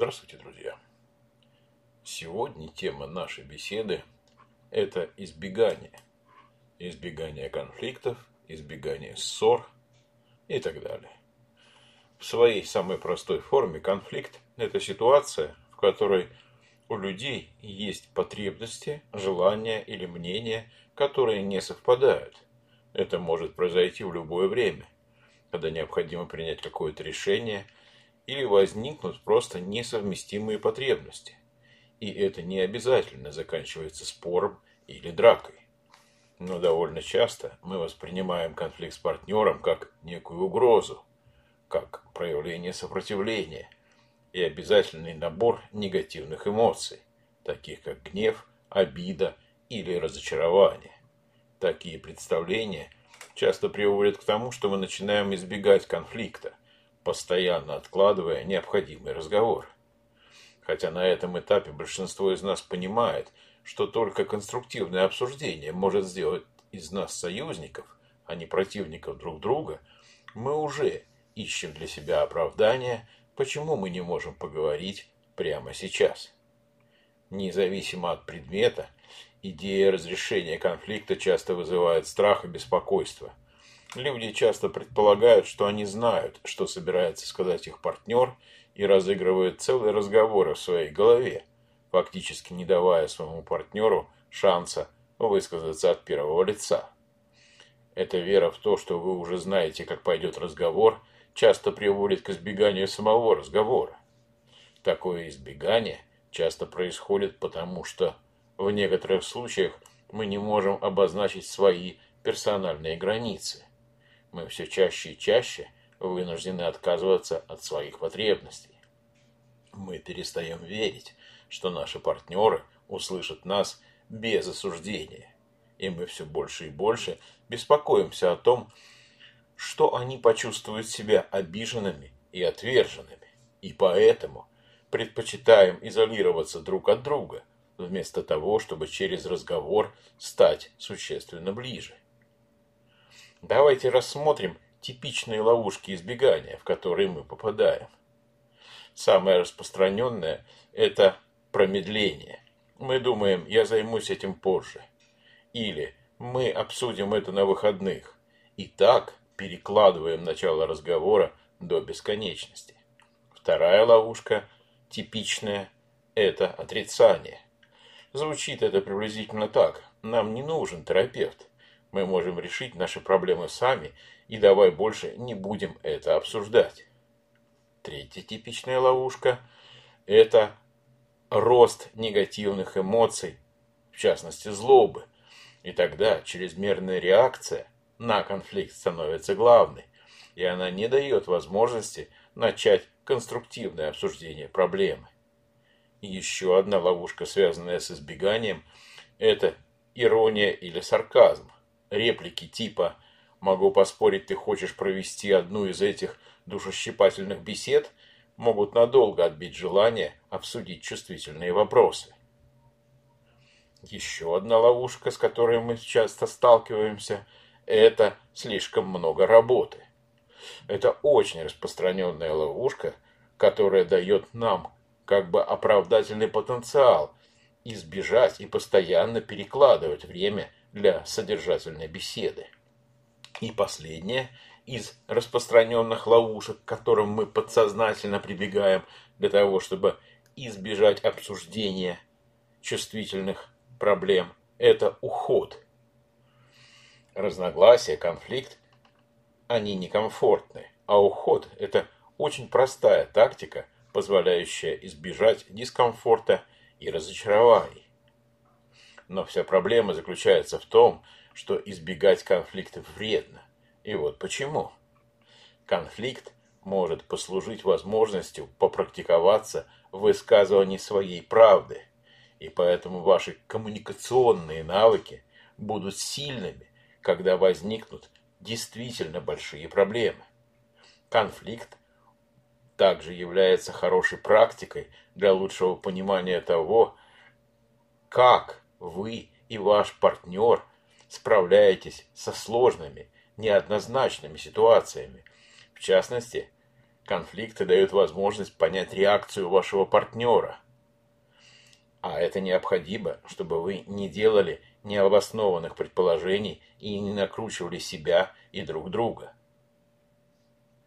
Здравствуйте, друзья! Сегодня тема нашей беседы – это избегание. Избегание конфликтов, избегание ссор и так далее. В своей самой простой форме конфликт – это ситуация, в которой у людей есть потребности, желания или мнения, которые не совпадают. Это может произойти в любое время, когда необходимо принять какое-то решение – или возникнут просто несовместимые потребности. И это не обязательно заканчивается спором или дракой. Но довольно часто мы воспринимаем конфликт с партнером как некую угрозу, как проявление сопротивления и обязательный набор негативных эмоций, таких как гнев, обида или разочарование. Такие представления часто приводят к тому, что мы начинаем избегать конфликта, постоянно откладывая необходимый разговор. Хотя на этом этапе большинство из нас понимает, что только конструктивное обсуждение может сделать из нас союзников, а не противников друг друга, мы уже ищем для себя оправдание, почему мы не можем поговорить прямо сейчас. Независимо от предмета, идея разрешения конфликта часто вызывает страх и беспокойство – Люди часто предполагают, что они знают, что собирается сказать их партнер, и разыгрывают целые разговоры в своей голове, фактически не давая своему партнеру шанса высказаться от первого лица. Эта вера в то, что вы уже знаете, как пойдет разговор, часто приводит к избеганию самого разговора. Такое избегание часто происходит потому, что в некоторых случаях мы не можем обозначить свои персональные границы мы все чаще и чаще вынуждены отказываться от своих потребностей. Мы перестаем верить, что наши партнеры услышат нас без осуждения, и мы все больше и больше беспокоимся о том, что они почувствуют себя обиженными и отверженными, и поэтому предпочитаем изолироваться друг от друга, вместо того, чтобы через разговор стать существенно ближе. Давайте рассмотрим типичные ловушки избегания, в которые мы попадаем. Самое распространенное – это промедление. Мы думаем, я займусь этим позже. Или мы обсудим это на выходных. И так перекладываем начало разговора до бесконечности. Вторая ловушка, типичная, это отрицание. Звучит это приблизительно так. Нам не нужен терапевт. Мы можем решить наши проблемы сами, и давай больше не будем это обсуждать. Третья типичная ловушка – это рост негативных эмоций, в частности злобы. И тогда чрезмерная реакция на конфликт становится главной, и она не дает возможности начать конструктивное обсуждение проблемы. еще одна ловушка, связанная с избеганием, это ирония или сарказм реплики типа «Могу поспорить, ты хочешь провести одну из этих душещипательных бесед» могут надолго отбить желание обсудить чувствительные вопросы. Еще одна ловушка, с которой мы часто сталкиваемся, это слишком много работы. Это очень распространенная ловушка, которая дает нам как бы оправдательный потенциал избежать и постоянно перекладывать время для содержательной беседы. И последнее из распространенных ловушек, к которым мы подсознательно прибегаем для того, чтобы избежать обсуждения чувствительных проблем, это уход. Разногласия, конфликт, они некомфортны, а уход – это очень простая тактика, позволяющая избежать дискомфорта и разочарований. Но вся проблема заключается в том, что избегать конфликтов вредно. И вот почему. Конфликт может послужить возможностью попрактиковаться в высказывании своей правды. И поэтому ваши коммуникационные навыки будут сильными, когда возникнут действительно большие проблемы. Конфликт также является хорошей практикой для лучшего понимания того, как вы и ваш партнер справляетесь со сложными, неоднозначными ситуациями. В частности, Конфликты дают возможность понять реакцию вашего партнера. А это необходимо, чтобы вы не делали необоснованных предположений и не накручивали себя и друг друга.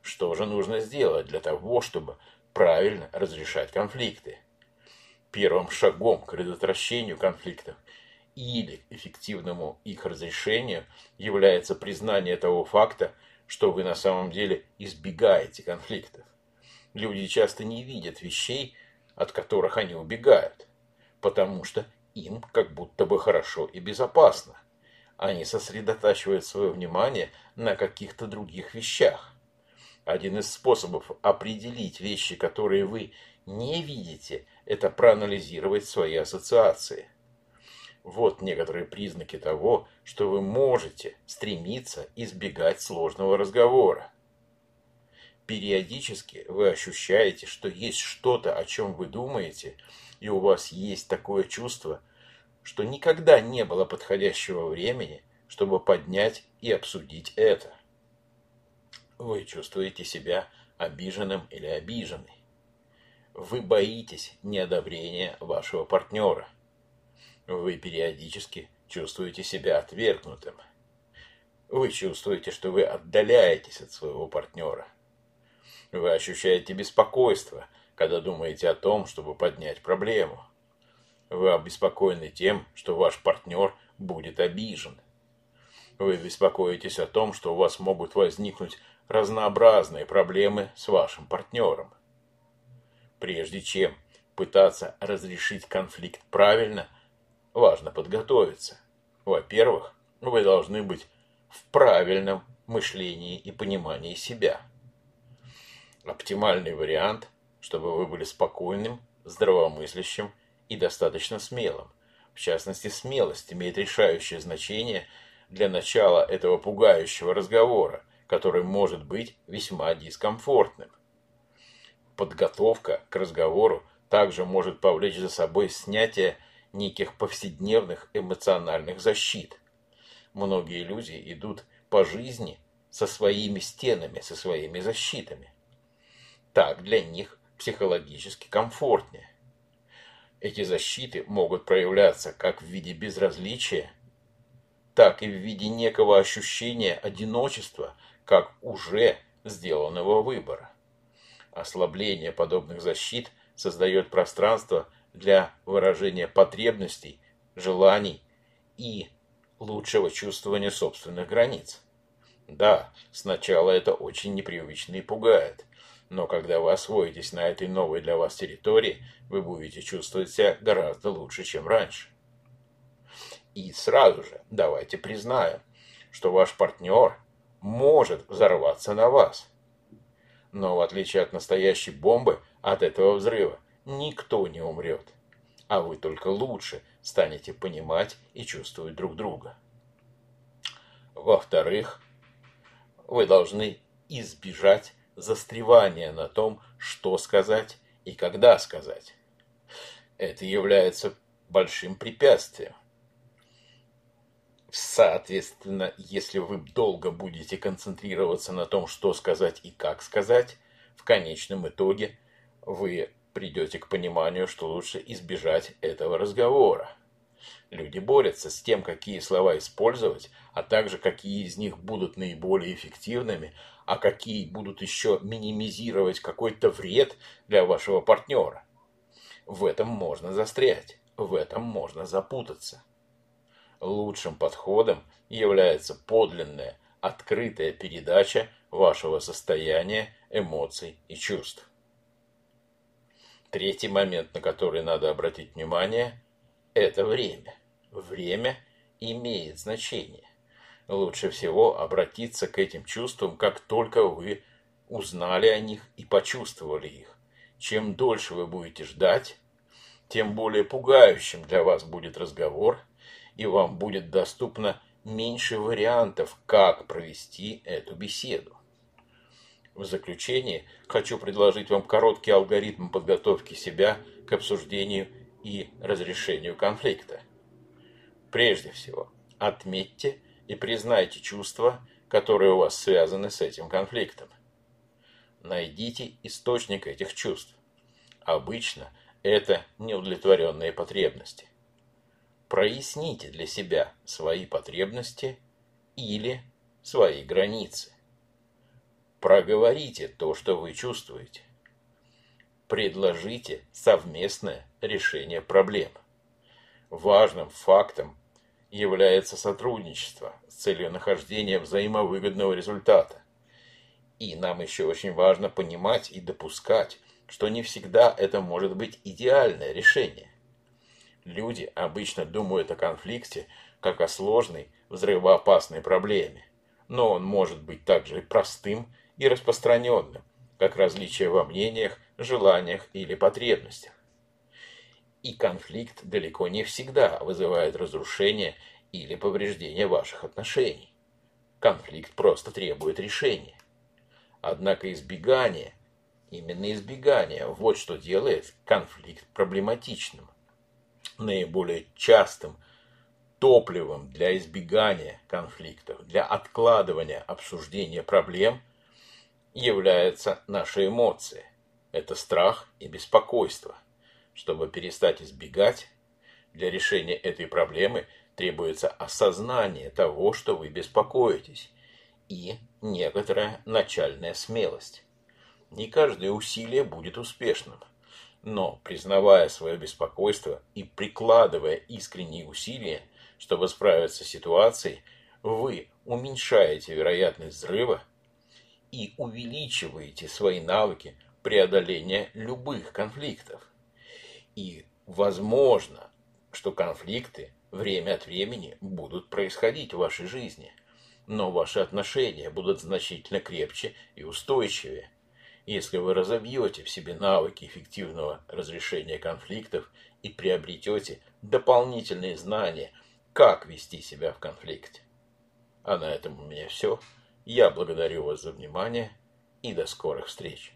Что же нужно сделать для того, чтобы правильно разрешать конфликты? Первым шагом к предотвращению конфликтов или эффективному их разрешению является признание того факта, что вы на самом деле избегаете конфликтов. Люди часто не видят вещей, от которых они убегают, потому что им как будто бы хорошо и безопасно. Они сосредотачивают свое внимание на каких-то других вещах. Один из способов определить вещи, которые вы не видите, это проанализировать свои ассоциации. Вот некоторые признаки того, что вы можете стремиться избегать сложного разговора. Периодически вы ощущаете, что есть что-то, о чем вы думаете, и у вас есть такое чувство, что никогда не было подходящего времени, чтобы поднять и обсудить это. Вы чувствуете себя обиженным или обиженной. Вы боитесь неодобрения вашего партнера. Вы периодически чувствуете себя отвергнутым. Вы чувствуете, что вы отдаляетесь от своего партнера. Вы ощущаете беспокойство, когда думаете о том, чтобы поднять проблему. Вы обеспокоены тем, что ваш партнер будет обижен. Вы беспокоитесь о том, что у вас могут возникнуть разнообразные проблемы с вашим партнером. Прежде чем пытаться разрешить конфликт правильно, важно подготовиться. Во-первых, вы должны быть в правильном мышлении и понимании себя. Оптимальный вариант, чтобы вы были спокойным, здравомыслящим и достаточно смелым. В частности, смелость имеет решающее значение для начала этого пугающего разговора, который может быть весьма дискомфортным. Подготовка к разговору также может повлечь за собой снятие неких повседневных эмоциональных защит. Многие люди идут по жизни со своими стенами, со своими защитами. Так для них психологически комфортнее. Эти защиты могут проявляться как в виде безразличия, так и в виде некого ощущения одиночества, как уже сделанного выбора. Ослабление подобных защит создает пространство для выражения потребностей, желаний и лучшего чувствования собственных границ. Да, сначала это очень непривычно и пугает, но когда вы освоитесь на этой новой для вас территории, вы будете чувствовать себя гораздо лучше, чем раньше. И сразу же давайте признаем, что ваш партнер может взорваться на вас. Но в отличие от настоящей бомбы, от этого взрыва никто не умрет, а вы только лучше станете понимать и чувствовать друг друга. Во-вторых, вы должны избежать застревания на том, что сказать и когда сказать. Это является большим препятствием. Соответственно, если вы долго будете концентрироваться на том, что сказать и как сказать, в конечном итоге вы придете к пониманию, что лучше избежать этого разговора. Люди борются с тем, какие слова использовать, а также какие из них будут наиболее эффективными, а какие будут еще минимизировать какой-то вред для вашего партнера. В этом можно застрять, в этом можно запутаться. Лучшим подходом является подлинная, открытая передача вашего состояния, эмоций и чувств. Третий момент, на который надо обратить внимание, это время. Время имеет значение. Лучше всего обратиться к этим чувствам, как только вы узнали о них и почувствовали их. Чем дольше вы будете ждать, тем более пугающим для вас будет разговор, и вам будет доступно меньше вариантов, как провести эту беседу. В заключение хочу предложить вам короткий алгоритм подготовки себя к обсуждению и разрешению конфликта. Прежде всего, отметьте и признайте чувства, которые у вас связаны с этим конфликтом. найдите источник этих чувств. Обычно это неудовлетворенные потребности. Проясните для себя свои потребности или свои границы. Проговорите то, что вы чувствуете. Предложите совместное решение проблем. Важным фактом является сотрудничество с целью нахождения взаимовыгодного результата. И нам еще очень важно понимать и допускать, что не всегда это может быть идеальное решение. Люди обычно думают о конфликте как о сложной, взрывоопасной проблеме, но он может быть также простым и распространенным, как различия во мнениях, желаниях или потребностях. И конфликт далеко не всегда вызывает разрушение или повреждение ваших отношений. Конфликт просто требует решения. Однако избегание, именно избегание, вот что делает конфликт проблематичным. Наиболее частым топливом для избегания конфликтов, для откладывания обсуждения проблем являются наши эмоции. Это страх и беспокойство. Чтобы перестать избегать, для решения этой проблемы требуется осознание того, что вы беспокоитесь, и некоторая начальная смелость. Не каждое усилие будет успешным, но признавая свое беспокойство и прикладывая искренние усилия, чтобы справиться с ситуацией, вы уменьшаете вероятность взрыва и увеличиваете свои навыки преодоления любых конфликтов. И возможно, что конфликты время от времени будут происходить в вашей жизни, но ваши отношения будут значительно крепче и устойчивее, если вы разовьете в себе навыки эффективного разрешения конфликтов и приобретете дополнительные знания, как вести себя в конфликте. А на этом у меня все. Я благодарю вас за внимание и до скорых встреч.